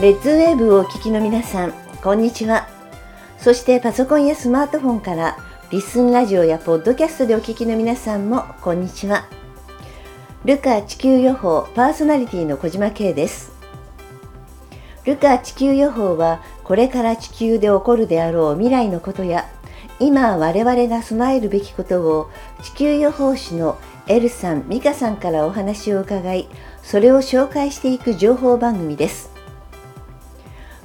レッズウェーブをお聞きの皆さん、こんにちは。そしてパソコンやスマートフォンからリスンラジオやポッドキャストでお聞きの皆さんもこんにちは。ルカ地球予報パーソナリティの小島慶です。ルカ地球予報はこれから地球で起こるであろう未来のことや今我々が備えるべきことを地球予報士のエルさん、ミカさんからお話を伺い、それを紹介していく情報番組です。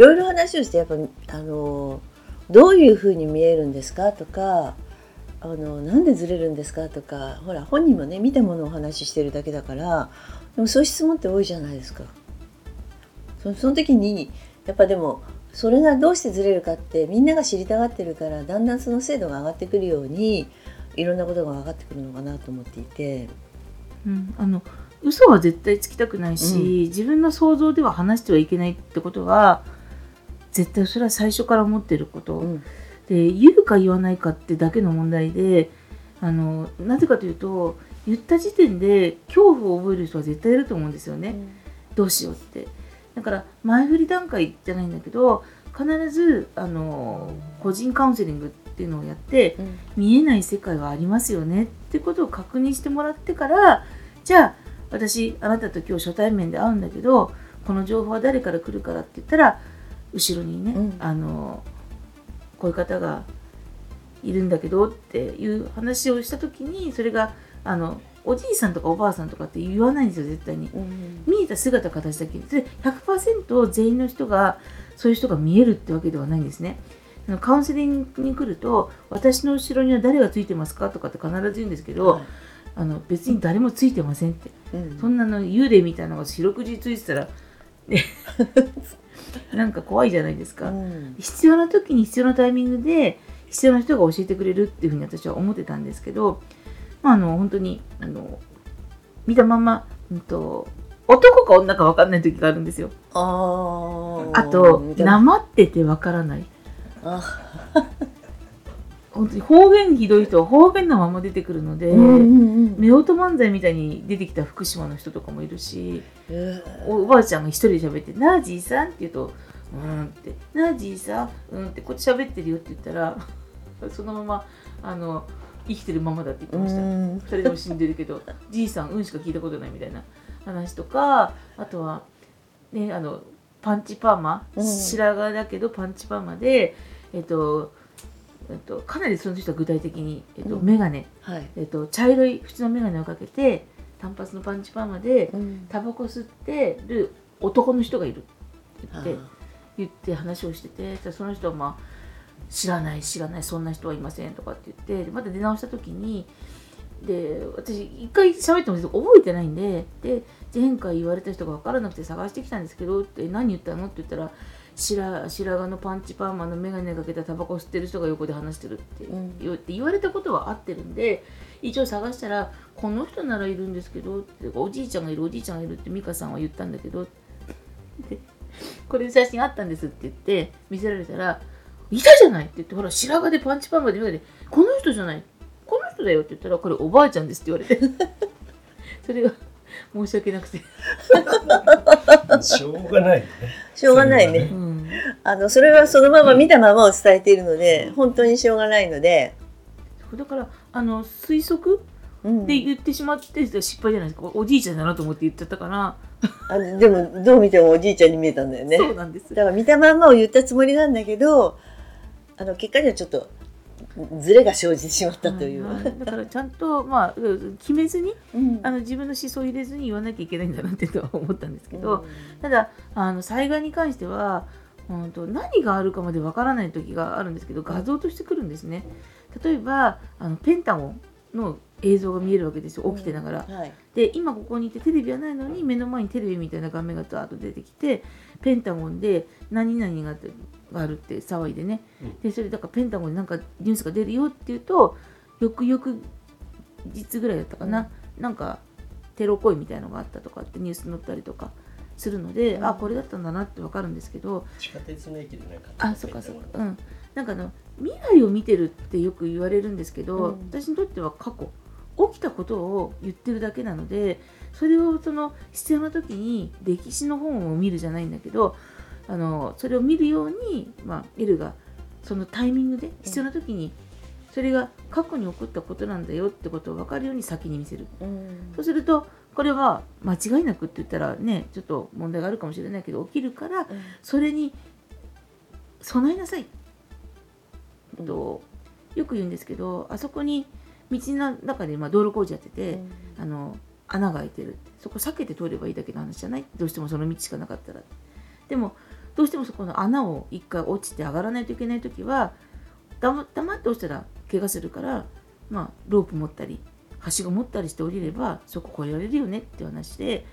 ろいろ話をしてやっぱあのどういうふうに見えるんですかとかあのなんでずれるんですかとかほら本人もね見たものをお話ししてるだけだからでもそういう質問って多いじゃないですか。そその時にやっぱでもそれがどうしてずれるかってみんなが知りたがってるからだんだんその精度が上がってくるようにいろんなことが分かってくるのかなと思っていて。うん、あの嘘は絶対つきたくないし、うん、自分の想像では話してはいけないってことは絶対それは最初から思ってること、うん、で言うか言わないかってだけの問題であのなぜかというと言った時点で恐怖を覚える人は絶対いると思うんですよね、うん、どうしようって。だから前振り段階じゃないんだけど必ずあの個人カウンセリングっていうのをやって、うん、見えない世界はありますよねってことを確認してもらってからじゃあ私あなたと今日初対面で会うんだけどこの情報は誰から来るからって言ったら後ろにね、うん、あのこういう方がいるんだけどっていう話をした時にそれがあのおじいさんとかおばあさんとかって言わないんですよ絶対に、うん、見えた姿形だけ。で100%全員の人がそういう人が見えるってわけではないんですね。カウンセリングに来ると私の後ろには誰がついてますかとかって必ず言うんですけど、はい、あの別に誰もついてませんって、うん、そんなの幽霊みたいなのが四六時ついてたら、ね なんか怖いじゃないですか、うん、必要な時に必要なタイミングで必要な人が教えてくれるっていうふうに私は思ってたんですけど、まあ、あの本当にあの見たまま、うんと、男か女か分かんない時があるんですよ。ああとなまってて分からない。あ本当に方言ひどい人は方言のまま出てくるので、うんうんうん、夫婦漫才みたいに出てきた福島の人とかもいるし、おばあちゃんが一人で喋って「なあじいさん」って言うと「うん」って「なあじいさん」うんってこっち喋ってるよって言ったら そのままあの生きてるままだって言ってました。2人とも死んでるけど「じいさんうん」しか聞いたことないみたいな話とかあとはねあのパンチパーマ、白髪だけどパンチパーマでえっとえっと、かなりその人は具体的に、えっと、眼鏡、はい、えっと、茶色い縁の眼鏡をかけて単発のパンチパーマで、タバコ吸ってる男の人がいるって言って言って話をしててその人はまあ知らない知らないそんな人はいませんとかって言ってまた出直した時にで私一回喋っても覚えてないんでで前回言われた人が分からなくて探してきたんですけどって何言ったのって言ったら白白髪のパンチパーマの眼鏡かけたタバコ吸ってる人が横で話してるって言,、って言われたことは合ってるんで一応探したらこの人ならいるんですけどっておじいちゃんがいるおじいちゃんがいるって美香さんは言ったんだけどこれ写真あったんですって言って見せられたらいたじゃないって言ってほら白髪でパンチパーマで眼鏡この人じゃないこの人だよって言ったらこれおばあちゃんですって言われて。それが申し訳なくて。しょうがないね。しょうがないね、うん、あのそれはそのまま見たままを伝えているので、うん、本当にしょうがないので。だからあの推測で言ってしまって失敗じゃないですか。おじいちゃんだなと思って言っちゃったから。あでもどう見てもおじいちゃんに見えたんだよね。そうなんですだから見たまんまを言ったつもりなんだけどあの結果にはちょっとずれが生じてしまったという、はいはい、だからちゃんと、まあ、決めずに、うん、あの自分の思想を入れずに言わなきゃいけないんだなってとは思ったんですけど、うん、ただあの災害に関しては本当何があるかまでわからない時があるんですけど画像としてくるんですね。例えばあのペンタゴンの映像が見えるわけですよ起きてながら。うんはい。で今ここにいてテレビはないのに目の前にテレビみたいな画面がダーッと出てきてペンタゴンで何々ががあるって騒いでね、うん。でそれだからペンタゴンになんかニュースが出るよっていうとよくよく日ぐらいだったかな、なんかテロ行為みたいのがあったとかってニュース載ったりとかするので、うん。あこれだったんだなってわかるんですけど地下鉄の駅でなんかあそっかそっかうん。なんかあの未来を見てるってよく言われるんですけど、うん。私にとっては過去。起きたことを言ってるだけなのでそれをその必要な時に歴史の本を見るじゃないんだけどあのそれを見るように、まあ、エルがそのタイミングで必要な時にそれが過去に起こったことなんだよってことを分かるように先に見せる。うん。そうするとこれは間違いなくって言ったらねちょっと問題があるかもしれないけど起きるからそれに備えなさい。うん。とよく言うんですけどあそこに道の中で今道路工事やってて、あの穴が開いてる。そこ避けて通ればいいだけの話じゃない？どうしてもその道しかなかったら。でもどうしてもそこの穴を一回落ちて上がらないといけない時は黙黙って落ちたら怪我するからまあロープ持ったりはしご持ったりして降りればそこ越えられるよねっていう話で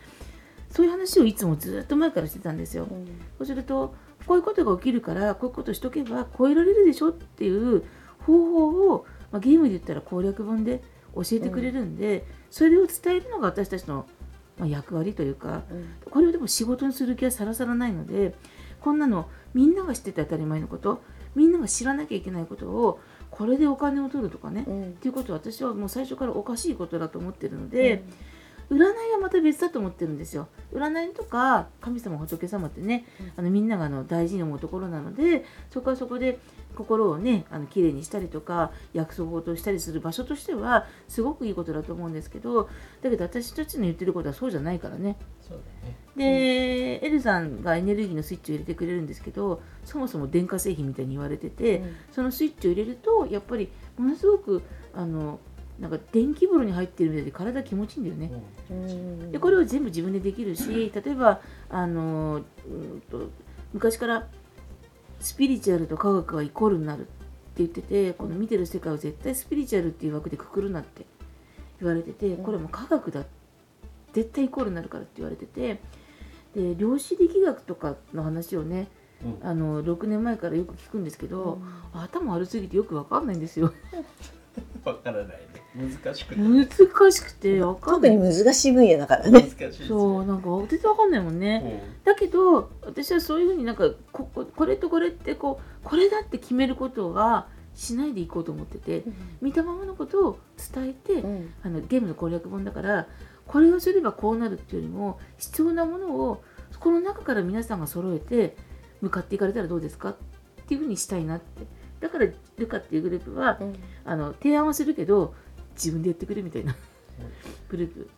そういう話をいつもずっと前からしてたんですよ。うん。そうするとこういうことが起きるからこういうことしとけば超えられるでしょっていう方法を、まあ、ゲームで言ったら攻略本で教えてくれるんで、それを伝えるのが私たちの、まあ、役割というかうん。これをでも仕事にする気はさらさらないのでこんなのみんなが知ってて当たり前のことみんなが知らなきゃいけないことをこれでお金を取るとかね、っうんていうことは私はもう最初からおかしいことだと思ってるので。占いはまた別だと思ってるんですよ。占いとか神様仏様ってね、あのみんながあの大事に思うところなのでそこはそこで心をねあの綺麗にしたりとか約束事をしたりする場所としてはすごくいいことだと思うんですけどだけど私たちの言ってることはそうじゃないからね。そうだねで、エルさんがエネルギーのスイッチを入れてくれるんですけどそもそも電化製品みたいに言われてて、そのスイッチを入れるとやっぱりものすごくあのなんか電気風呂に入ってるみたいで体気持ちいいんだよね。うん。でこれを全部自分でできるし例えばあのうんと昔からスピリチュアルと科学はイコールになるって言っててこの見てる世界を絶対スピリチュアルっていう枠でくくるなって言われててこれも科学だ絶対イコールになるからって言われててで量子力学とかの話をねうん。あの6年前からよく聞くんですけど、頭悪すぎてよく分かんないんですよ。わからないね。難しくて難しくて分かんない。特に難しい分野だからね。難しいですね。そうなんか全然分かんないもんね、だけど私はそういうふうになんかこここれとこれってこうこれだって決めることはしないでいこうと思ってて見たままのことを伝えて、うん。あのゲームの攻略本だからこれをすればこうなるっていうよりも必要なものをこの中から皆さんが揃えて向かっていかれたらどうですかっていうふうにしたいなって。だからルカっていうグループはうん。あの提案はするけど自分でやってくれみたいなグループ。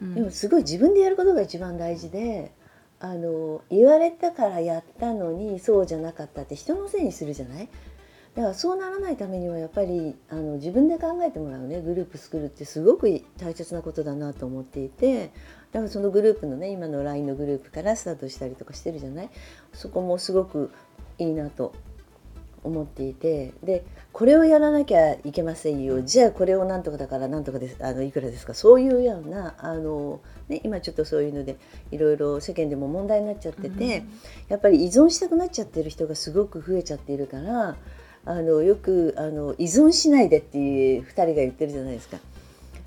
うん。でもすごい自分でやることが一番大事であの言われたからやったのにそうじゃなかったって人のせいにするじゃない？だからそうならないためにはやっぱりあの自分で考えてもらうねグループ作るってすごく大切なことだなと思っていてだからそのグループのね今の LINE のグループからスタートしたりとかしてるじゃない？そこもすごくいいなと思っていてでこれをやらなきゃいけませんよ。じゃあこれをなんとかだからなんとかです。あのいくらですか？そういうようなあの、ね、今ちょっとそういうのでいろいろ世間でも問題になっちゃってて、やっぱり依存したくなっちゃってる人がすごく増えちゃっているからあのよくあの依存しないでっていう2人が言ってるじゃないですか。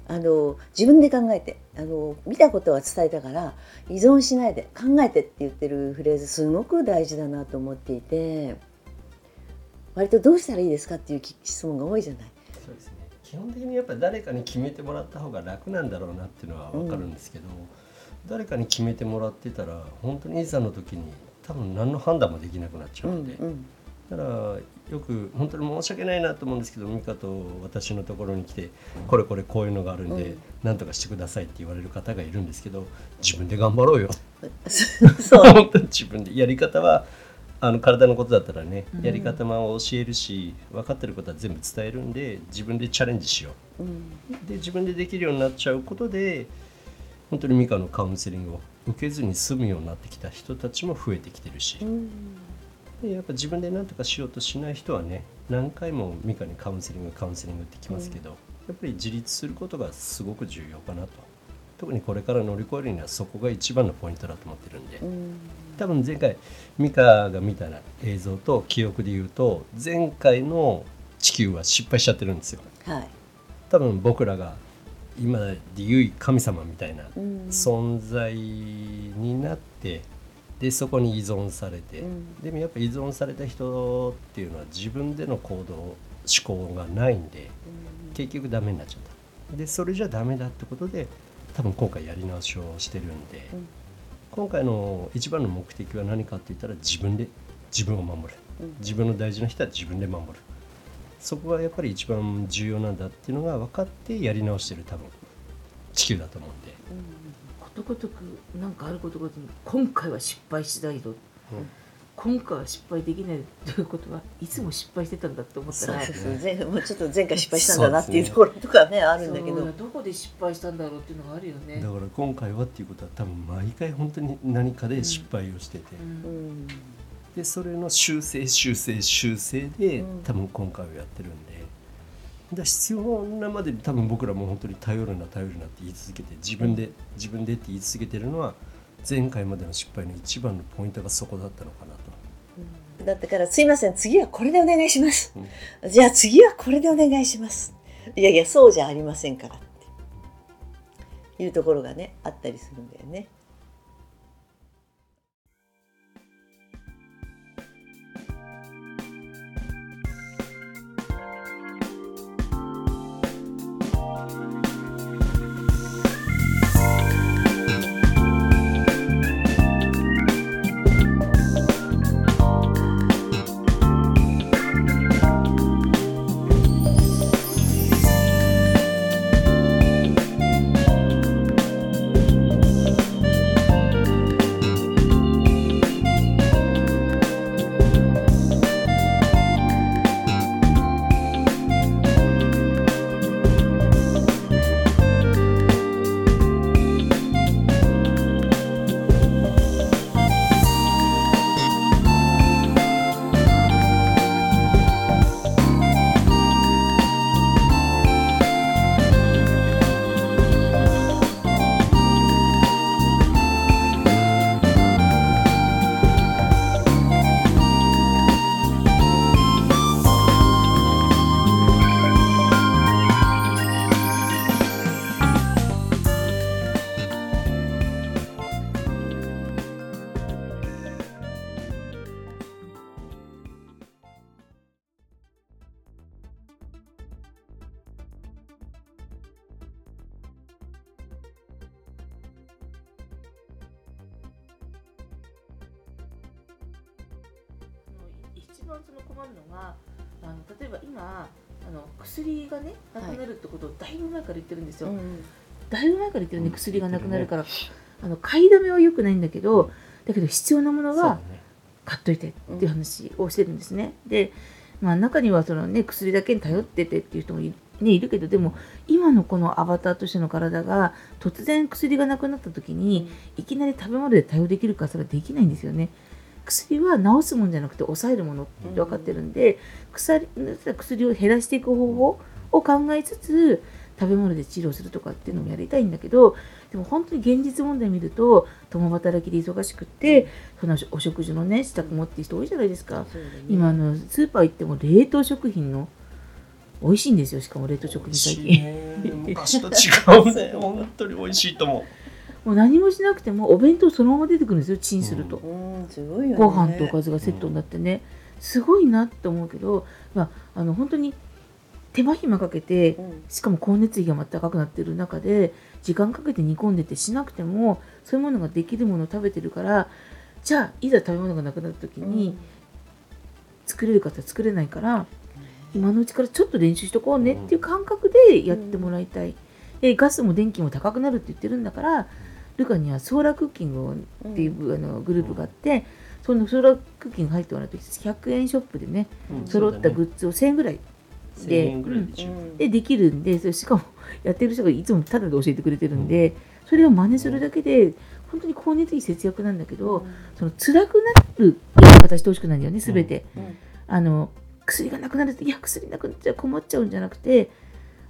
あの自分で考えてあの見たことは伝えたから依存しないで考えてって言ってるフレーズすごく大事だなと思っていて割とどうしたらいいですかっていう質問が多いじゃない。そうですね基本的にやっぱり誰かに決めてもらった方が楽なんだろうなっていうのは分かるんですけど、誰かに決めてもらってたら本当にいざの時に多分何の判断もできなくなっちゃうので、うんだからよく本当に申し訳ないなと思うんですけど美香と私のところに来てこれこれこういうのがあるんで、うん。何とかしてくださいって言われる方がいるんですけど自分で頑張ろうよ。そう。本当に自分で。やり方はあの体のことだったらねうん。やり方も教えるし分かってることは全部伝えるんで自分でチャレンジしよう。ん。うで自分でできるようになっちゃうことで本当に美香のカウンセリングを受けずに済むようになってきた人たちも増えてきてるし、うんでやっぱ自分で何とかしようとしない人はね何回も美香にカウンセリングカウンセリングってきますけど、やっぱり自立することがすごく重要かなと。特にこれから乗り越えるにはそこが一番のポイントだと思ってるんで、多分前回美香が見た映像と記憶で言うと前回の地球は失敗しちゃってるんですよ。はい、多分僕らが今で言う神様みたいな存在になって、でそこに依存されて、でもやっぱ依存された人っていうのは自分での行動思考がないんで、結局ダメになっちゃった。でそれじゃダメだってことで多分今回やり直しをしてるんで、うん、今回の一番の目的は何かって言ったら自分で自分を守る、うん、自分の大事な人は自分で守る。そこがやっぱり一番重要なんだっていうのが分かってやり直してる多分。地球だと思うんで、うん、ことごとく何かあることごとに今回は失敗しないと、うん今回は失敗できないということはいつも失敗してたんだって思ったら、そうですねもうちょっと前回失敗したんだなっていうところとかねあるんだけどどこで失敗したんだろうっていうのがあるよねだから今回はっていうことは多分毎回本当に何かで失敗をしてて、うん、でそれの修正修正修正で多分今回はやってるんで。だ必要なまでに多分僕らも本当に頼るな頼るなって言い続けて自分で自分でって言い続けてるのは前回までの失敗の一番のポイントがそこだったのかなと。だったからすいません次はこれでお願いします、うん、じゃあ次はこれでお願いします。いやいやそうじゃありませんからって。いうところがねあったりするんだよね。薬がねなくなるってことをだいぶ前から言ってるんですよ、はいだいぶ前から言ってるね薬がなくなるから、あの買いだめはよくないんだけどだけど必要なものは買っといてっていう話をしてるんですね。でまあ、中にはその、ね、薬だけに頼っててっていう人もい,、ね、いるけどでも今のこのアバターとしての体が突然薬がなくなった時に、いきなり食べ物で対応できるかそれはできないんですよね。薬は治すもんじゃなくて抑えるものって分かってるんで、薬薬を減らしていく方法を考えつつ食べ物で治療するとかっていうのもやりたいんだけどでも本当に現実問題見ると共働きで忙しくってそのお食事のね支度持ってる人多いじゃないですか、ね、今あのスーパー行っても冷凍食品の美味しいんですよ。しかも冷凍食品最近。昔と違うね。本当に美味しいと思うもう何もしなくてもお弁当そのまま出てくるんですよチンすると、うん。すごいよね、ご飯とおかずがセットになってね、すごいなって思うけど、まあ、あの本当に手間暇かけて、しかも光熱費がまた高くなってる中で時間かけて煮込んでてしなくてもそういうものができるものを食べてるからじゃあいざ食べ物がなくなった時に、作れる方は作れないから今のうちからちょっと練習しとこうねっていう感覚でやってもらいたい。でガスも電気も高くなるって言ってるんだからルカにはソーラークッキングっていう、あのグループがあって、そのソーラークッキング入ってもらうと100円ショップでね、揃ったグッズを1000円ぐらいででできるんでそれしかもやってる人がいつもタダで教えてくれてるんで、それを真似するだけで本当に光熱費節約なんだけど、その辛くなる言い方してほしくないんだよね全て、あの薬がなくなるといや薬なくなっちゃ困っちゃうんじゃなくて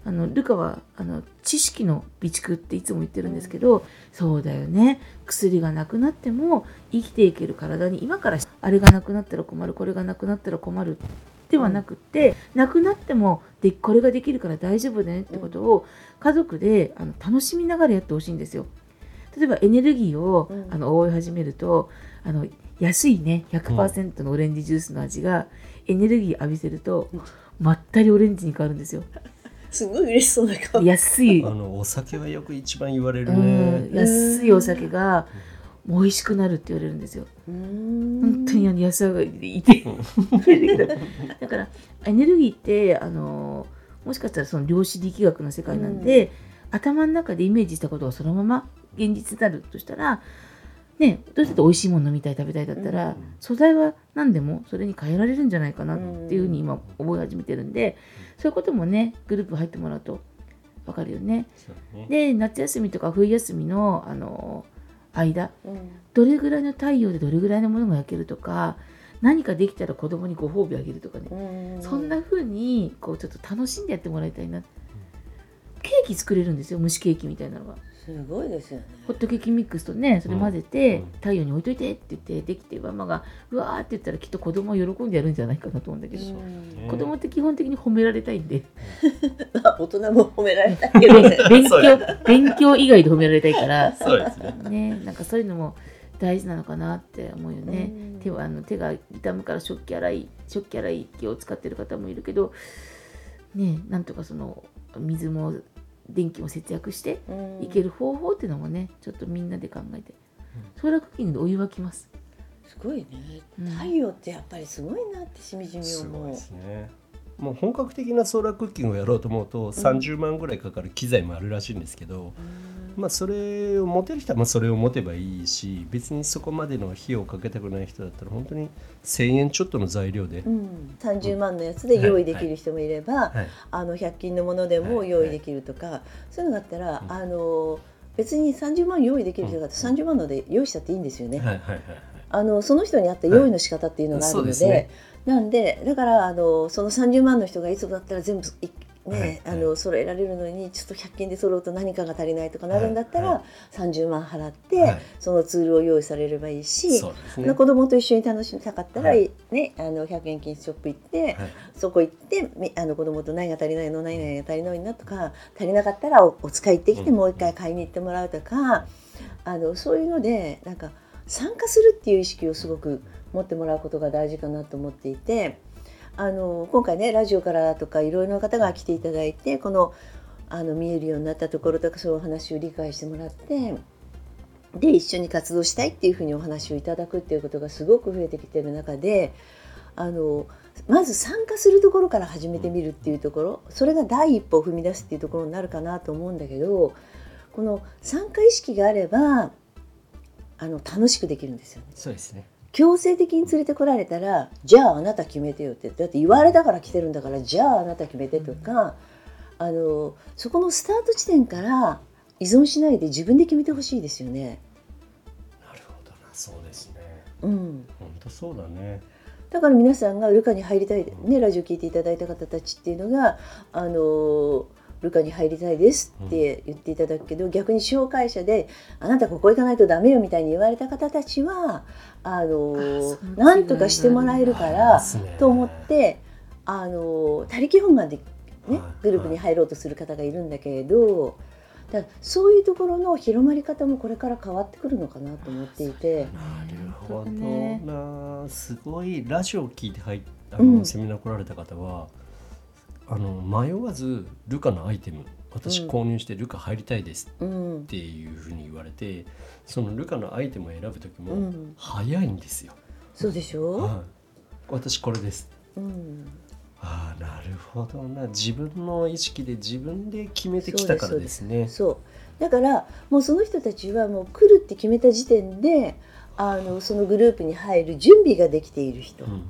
あのルカはあの知識の備蓄っていつも言ってるんですけど、そうだよね薬がなくなっても生きていける体に今からあれがなくなったら困るこれがなくなったら困るではなくって、なくなってもでこれができるから大丈夫だねってことを家族であの楽しみながらやってほしいんですよ。例えばエネルギーを、うんあの追い始めるとあの安いね100%のオレンジジュースの味が、エネルギー浴びせるとまったりオレンジに変わるんですよ。すごい嬉しそうな顔。安い。あのお酒はよく一番言われるうん、ね。安いお酒が美味しくなるって言われるんですよ。本本当にあの安上がりでいて。だからエネルギーってあのもしかしたらその量子力学の世界なんで、頭の中でイメージしたことがそのまま現実になるとしたらねどうして美味しいもの飲みたい食べたいだったら、うん。素材は何でもそれに変えられるんじゃないかなっていうふうに今思い始めてるんで、そういうこともねグループ入ってもらうと分かるよね。ね。で夏休みとか冬休みのあの間うん。どれぐらいの太陽でどれぐらいのものが焼けるとか何かできたら子供にご褒美あげるとかね、うん。そんな風にこうちょっと楽しんでやってもらいたいな、ケーキ作れるんですよ蒸しケーキみたいなのがすごいですよね。ホットケーキミックスとねそれ混ぜて、うん。太陽に置いといてって言ってできてママがうわーって言ったらきっと子供は喜んでやるんじゃないかなと思うんだけど、子供って基本的に褒められたいんで。まあ大人も褒められたけどね。勉強 勉強以外で褒められたいから。そうですね。ねなんかそういうのも大事なのかなって思うよね。うん。手はあの手が痛むから食器洗い食器洗い機を使ってる方もいるけどねなんとかその水も電気も節約していけるる方法っていうのもねちょっとみんなで考えて、ソーラークッキングでお湯沸きます。すごいね。うん。太陽ってやっぱりすごいなってしみじみ思う。すごいですね。もう本格的なソーラークッキングをやろうと思うと30万ぐらいかかる機材もあるらしいんですけど、まあそれを持てる人はまあそれを持てばいいし別にそこまでの費用をかけたくない人だったら本当に1,000円ちょっとの材料で、うん、30万のやつで用意できる人もいれば、はい。あの100均のものでも用意できるとか、そういうのがあったら、あの別に30万用意できる人があって30万ので用意したっていいんですよね。はいはいはいはい。あのその人に合った用意の仕方っていうのがあるので,、なんでだからあのその30万の人がいつもだったら全部いね、はい。あの揃えられるのにちょっと100均で揃うと何かが足りないとかなるんだったら、はいは30万払って、はい。そのツールを用意されればいいし、ね。子供と一緒に楽しみたかったら、はい。ね、あの100円均ショップ行って、はい。そこ行ってみあの子供と何が足りないの何々が足りないなとか足りなかったらおお使い行ってきてうん。もう一回買いに行ってもらうとか、あのそういうのでなんか参加するっていう意識をすごく持ってもらうことが大事かなと思っていてあの今回ねラジオからとかいろいろな方が来ていただいてこのあの見えるようになったところとかそういうお話を理解してもらって。で一緒に活動したいっていうふうにお話をいただくっていうことがすごく増えてきてる中であのまず参加するところから始めてみるっていうところそれが第一歩を踏み出すっていうところになるかなと思うんだけどこの参加意識があればあの楽しくできるんですよね。そうですね。強制的に連れてこられたらじゃああなた決めてよってだって言われたから来てるんだからじゃああなた決めてとか、あのそこのスタート地点から依存しないで自分で決めてほしいですよね。なるほどな。そうですね。うん、本当そうだね。だから皆さんがルカに入りたい、ね、ラジオ聞いていただいた方たちっていうのがあのルカに入りたいですって言っていただくけど、逆に紹介者であなたここ行かないとダメよみたいに言われた方たちはあのなんとかしてもらえるからと思ってあの他力本願で、ねはい、グループに入ろうとする方がいるんだけれど。だそういうところの広まり方もこれから変わってくるのかなと思っていて。なるほどねな。すごいラジオを聞いて入っあの、うんセミナー来られた方はあの迷わずルカのアイテム私うん。購入してルカ入りたいですうんっていうふうに言われてそのルカのアイテムを選ぶ時もうん。早いんですよ。そうでしょ、はい、私これです。うん。ああなるほどな。自分の意識で自分で決めてきたからですね。そうだからもうその人たちはもう来るって決めた時点であのそのグループに入る準備ができている人、うんうん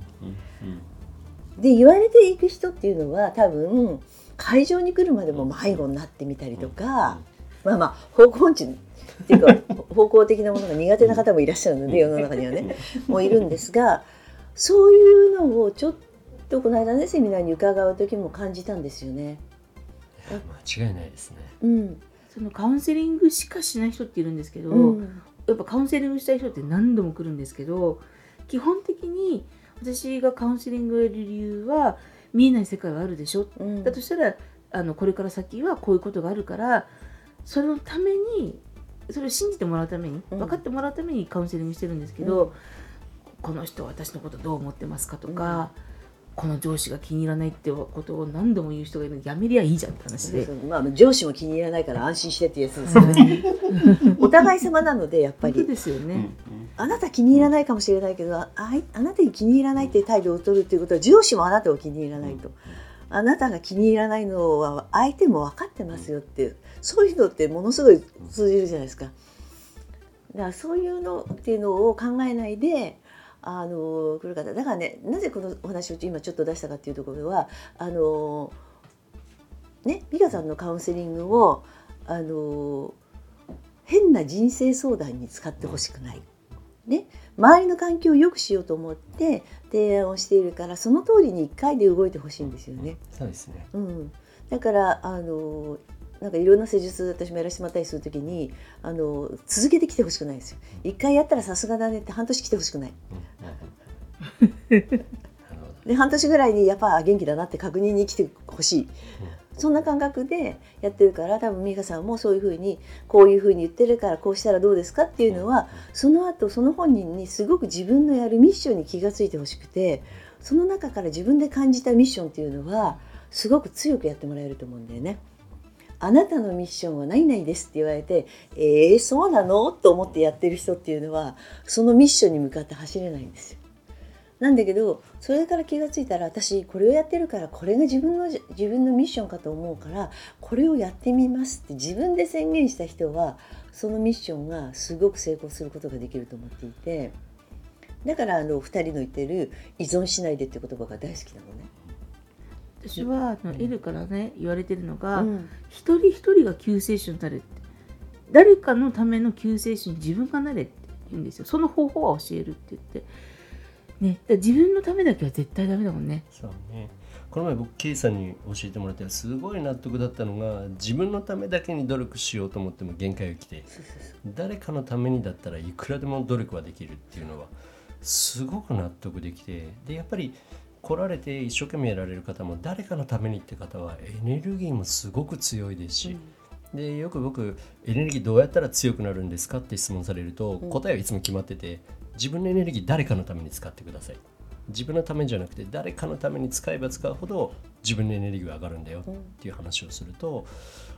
で言われていく人っていうのは多分会場に来るまでも迷子になってみたりとか、まあまあ方向音痴っていうか 方向的なものが苦手な方もいらっしゃるので世の中にはね。もういるんですがそういうのをちょっとこの間ねセミナーに伺う時も感じたんですよね。間違いないですね。うん。そのカウンセリングしかしない人っているんですけど、うん。やっぱカウンセリングしたい人って何度も来るんですけど基本的に私がカウンセリングをやる理由は見えない世界はあるでしょ、うん。だとしたらあのこれから先はこういうことがあるからそのためにそれを信じてもらうためにうん。分かってもらうためにカウンセリングしてるんですけど、うん。この人は私のことどう思ってますかとか、この上司が気に入らないってことを何度も言う人がいるのやめりゃいいじゃんって話で。まあ、上司も気に入らないから安心してっていうやつですよね。お互い様なのでやっぱり。ですよね。あなた気に入らないかもしれないけどああいあなたに気に入らないっていう態度を取るっていうことは上司もあなたを気に入らないと。あなたが気に入らないのは相手も分かってますよってそういうのってものすごい通じるじゃないですか。だからそういうのっていうのを考えないであの来る方だからねなぜこのお話を今ちょっと出したかっていうところではあのね美香さんのカウンセリングをあの変な人生相談に使ってほしくない。ね、周りの環境を良くしようと思って提案をしているからその通りに1回で動いてほしいんですよね。そうですね。うん、だからあのなんかいろんな施術私もやらせてもらったりする時にあの続けてきてほしくないんですよ。1回やったらさすがだねって半年来てほしくない。で半年ぐらいにやっぱ元気だなって確認に来てほしい。そんな感覚でやってるから多分美香さんもそういうふうにこういうふうに言ってるからこうしたらどうですかっていうのはその後その本人にすごく自分のやるミッションに気がついてほしくてその中から自分で感じたミッションっていうのはすごく強くやってもらえると思うんだよね。あなたのミッションは何々ですって言われてえー、そうなの？と思ってやってる人っていうのはそのミッションに向かって走れないんですよ。なんだけどそれから気がついたら私これをやってるからこれが自分の自分のミッションかと思うからこれをやってみますって自分で宣言した人はそのミッションがすごく成功することができると思っていてだからあの2人の言ってる依存しないでって言葉が大好きなのね。私はあの L からね言われてるのが、うん。一人一人が救世主になれって。誰かのための救世主に自分がなれって言うんですよ。その方法は教えるって言ってね。自分のためだけは絶対ダメだもんね。そうね。この前僕 K さんに教えてもらってすごい納得だったのが自分のためだけに努力しようと思っても限界が来て誰かのためにだったらいくらでも努力はできるっていうのはすごく納得できてでやっぱり来られて一生懸命やられる方も誰かのためにって方はエネルギーもすごく強いですし、でよく僕エネルギーどうやったら強くなるんですかって質問されると、うん。答えはいつも決まってて自分のエネルギー誰かのために使ってください。自分のためじゃなくて誰かのために使えば使うほど自分のエネルギーが上がるんだよ。うん。っていう話をすると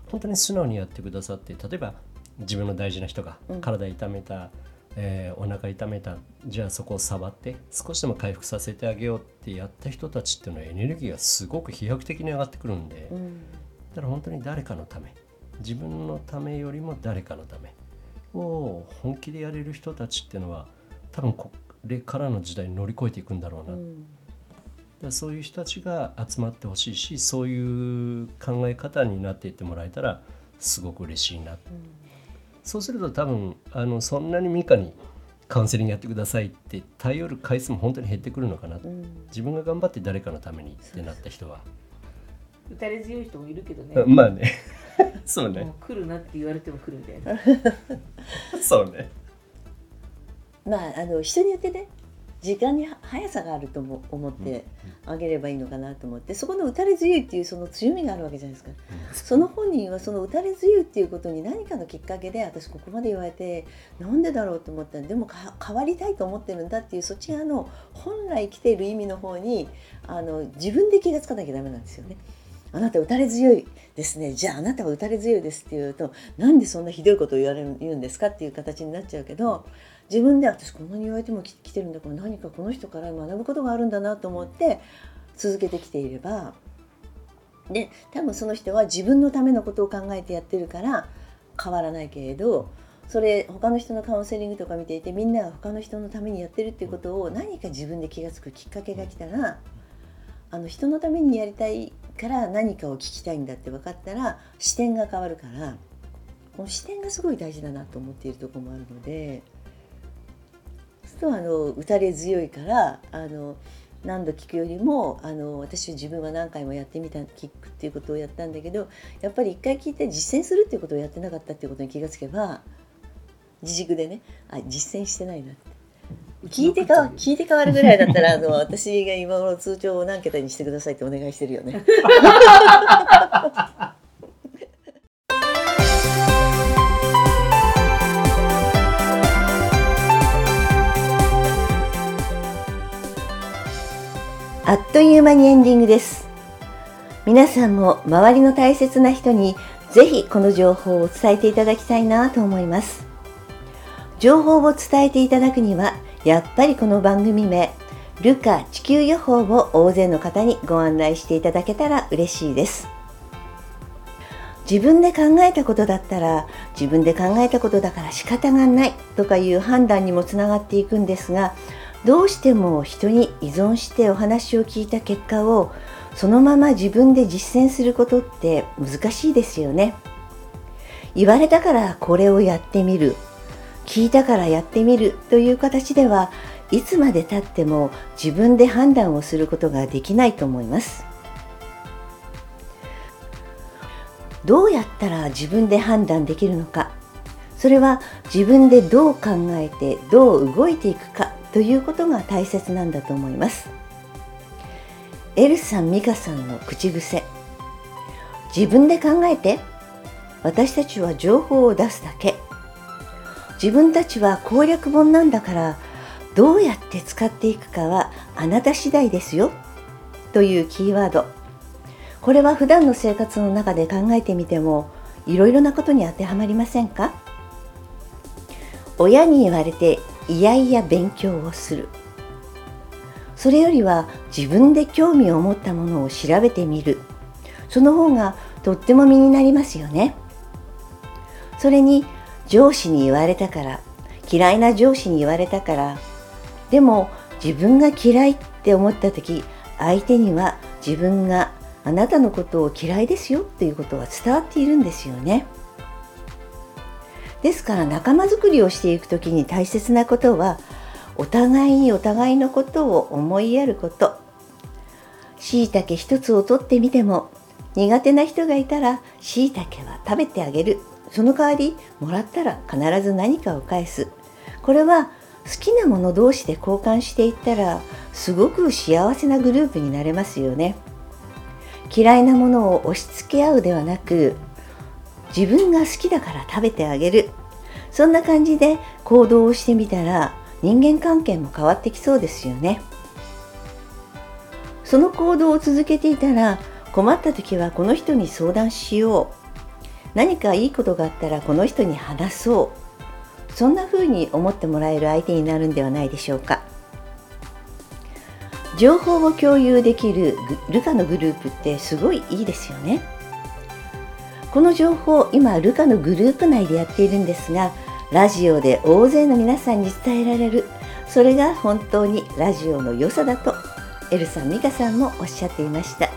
本当に素直にやってくださって例えば自分の大事な人がうん。体痛めた、えーお腹痛めたじゃあそこを触って少しでも回復させてあげようってやった人たちっていうのはエネルギーがすごく飛躍的に上がってくるんで、うん。だから本当に誰かのため自分のためよりも誰かのためを本気でやれる人たちっていうのは多分これからの時代に乗り越えていくんだろうな、うん。らそういう人たちが集まってほしいしそういう考え方になっていってもらえたらすごく嬉しいな。そうすると多分あのそんなにミカにカウンセリングやってくださいって頼る回数も本当に減ってくるのかな、うん。自分が頑張って誰かのためにってなった人は、打たれ強い人もいるけどね。まあね。そうね。来るなって言われても来るみたいな。そうねまああの人によってね時間に速さがあるとも思ってあげればいいのかなと思ってそこの打たれ強いっていうその強みがあるわけじゃないですか。その本人はその打たれ強いっていうことに何かのきっかけで私ここまで言われてなんでだろうと思ったらでもか変わりたいと思ってるんだっていうそっち側の本来来ている意味の方にあの自分で気がつかなきゃダメなんですよね。あなた打たれ強いですね。じゃああなたは打たれ強いですって言うとなんでそんなひどいことを言われる言うんですかっていう形になっちゃうけど自分で私こんなに言われても来てるんだから何かこの人から学ぶことがあるんだなと思って続けてきていればで多分その人は自分のためのことを考えてやってるから変わらないけれどそれ他の人のカウンセリングとか見ていてみんなが他の人のためにやってるっていうことを何か自分で気が付くきっかけが来たらあの人のためにやりたいから何かを聞きたいんだって分かったら視点が変わるからこの視点がすごい大事だなと思っているところもあるのでするとあの打たれ強いからあの何度聞くよりもあの私自分は何回もやってみた聞くっていうことをやったんだけどやっぱり一回聞いて実践するっていうことをやってなかったっていうことに気がつけば自粛でねあ実践してないなって聞いてか聞いて変わるぐらいだったらあの私が今頃通帳を何桁にしてくださいってお願いしてるよね。あっという間にエンディングです。皆さんも周りの大切な人にぜひこの情報を伝えていただきたいなと思います。情報を伝えていただくには、やっぱりこの番組名、ルカ地球予報を大勢の方にご案内していただけたら嬉しいです。自分で考えたことだったら自分で考えたことだから仕方がないとかいう判断にもつながっていくんですがどうしても人に依存してお話を聞いた結果をそのまま自分で実践することって難しいですよね。言われたからこれをやってみる。聞いたからやってみるという形ではいつまでたっても自分で判断をすることができないと思います。どうやったら自分で判断できるのか。それは自分でどう考えてどう動いていくか。ということが大切なんだと思います。エルさん美香さんの口癖。自分で考えて私たちは情報を出すだけ。自分たちは攻略本なんだからどうやって使っていくかはあなた次第ですよ。というキーワード。これは普段の生活の中で考えてみてもいろいろなことに当てはまりませんか？親に言われていやいや勉強をする。それよりは自分で興味を持ったものを調べてみる。その方がとっても身になりますよね。それに上司に言われたから嫌いな上司に言われたからでも自分が嫌いって思った時相手には自分があなたのことを嫌いですよっていうことは伝わっているんですよね。ですから仲間づくりをしていく時に大切なことはお互いにお互いのことを思いやること。しいたけ一つを取ってみても苦手な人がいたらしいたけは食べてあげる。その代わりもらったら必ず何かを返す。これは好きなもの同士で交換していったらすごく幸せなグループになれますよね。嫌いなものを押し付け合うではなく自分が好きだから食べてあげる。そんな感じで行動をしてみたら人間関係も変わってきそうですよね。その行動を続けていたら困った時はこの人に相談しよう。何かいいことがあったらこの人に話そう。そんな風に思ってもらえる相手になるんではないでしょうか。情報を共有できるルカのグループってすごいいいですよね。この情報今ルカのグループ内でやっているんですがラジオで大勢の皆さんに伝えられるそれが本当にラジオの良さだとエルさん美香さんもおっしゃっていました。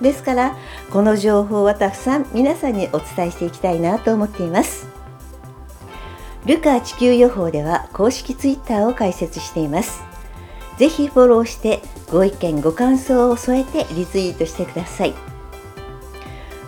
ですからこの情報はたくさん皆さんにお伝えしていきたいなと思っています。ルカ地球予報では公式ツイッターを開設しています。ぜひフォローしてご意見ご感想を添えてリツイートしてください。